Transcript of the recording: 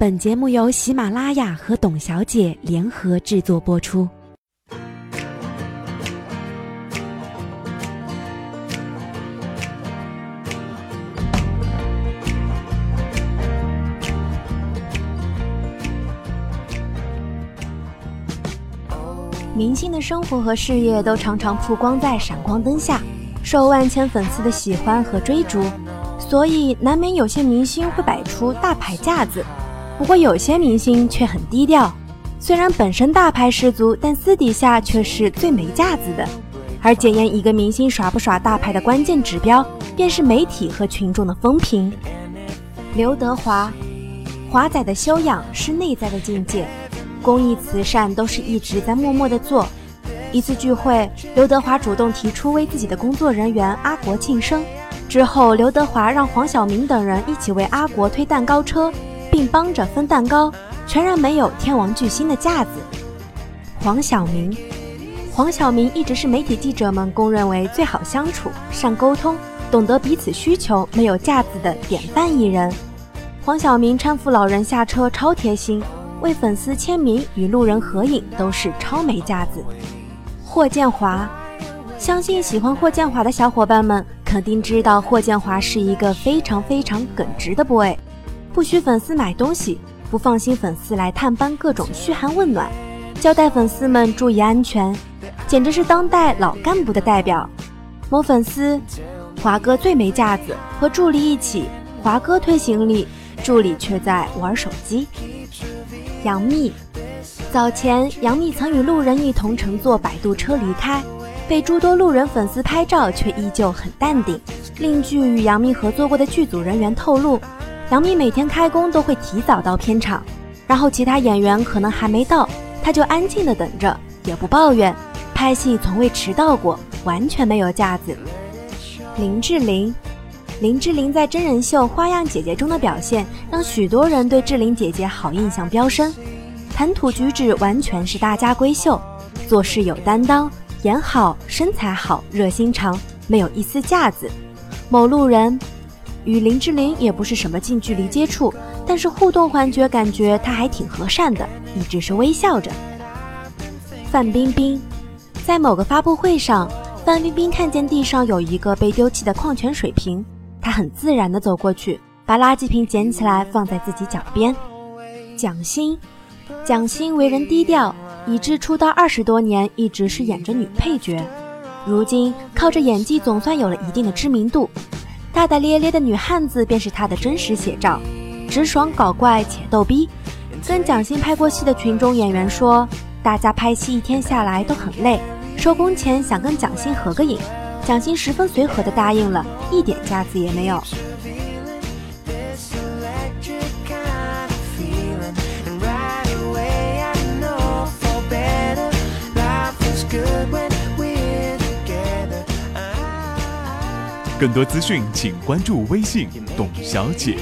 本节目由喜马拉雅和董小姐联合制作播出。明星的生活和事业都常常曝光在闪光灯下，受万千粉丝的喜欢和追逐，所以难免有些明星会摆出大牌架子。不过有些明星却很低调，虽然本身大牌十足，但私底下却是最没架子的。而检验一个明星耍不耍大牌的关键指标，便是媒体和群众的风评。刘德华，华仔的修养是内在的境界。公益慈善都是一直在默默的做。一次聚会，刘德华主动提出为自己的工作人员阿国庆生。之后，刘德华让黄晓明等人一起为阿国推蛋糕车，并帮着分蛋糕，全然没有天王巨星的架子。黄晓明，黄晓明一直是媒体记者们公认为最好相处、善沟通、懂得彼此需求、没有架子的典范艺人。黄晓明搀扶老人下车超贴心。为粉丝签名与路人合影都是超没架子。霍建华，相信喜欢霍建华的小伙伴们肯定知道，霍建华是一个非常非常耿直的 boy，不许粉丝买东西，不放心粉丝来探班各种嘘寒问暖，交代粉丝们注意安全，简直是当代老干部的代表。某粉丝，华哥最没架子，和助理一起，华哥推行李，助理却在玩手机。杨幂，早前杨幂曾与路人一同乘坐摆渡车离开，被诸多路人粉丝拍照，却依旧很淡定。另据与杨幂合作过的剧组人员透露，杨幂每天开工都会提早到片场，然后其他演员可能还没到，她就安静的等着，也不抱怨，拍戏从未迟到过，完全没有架子。林志玲。林志玲在真人秀《花样姐姐》中的表现，让许多人对志玲姐姐好印象飙升。谈吐举止完全是大家闺秀，做事有担当，演好，身材好，热心肠，没有一丝架子。某路人与林志玲也不是什么近距离接触，但是互动环节感觉她还挺和善的，一直是微笑着。范冰冰在某个发布会上，范冰冰看见地上有一个被丢弃的矿泉水瓶。她很自然地走过去，把垃圾瓶捡起来放在自己脚边。蒋欣，蒋欣为人低调，以致出道二十多年一直是演着女配角，如今靠着演技总算有了一定的知名度。大大咧咧的女汉子便是她的真实写照，直爽搞怪且逗逼。跟蒋欣拍过戏的群众演员说，大家拍戏一天下来都很累，收工前想跟蒋欣合个影。蒋欣十分随和的答应了，一点架子也没有。更多资讯，请关注微信“董小姐”。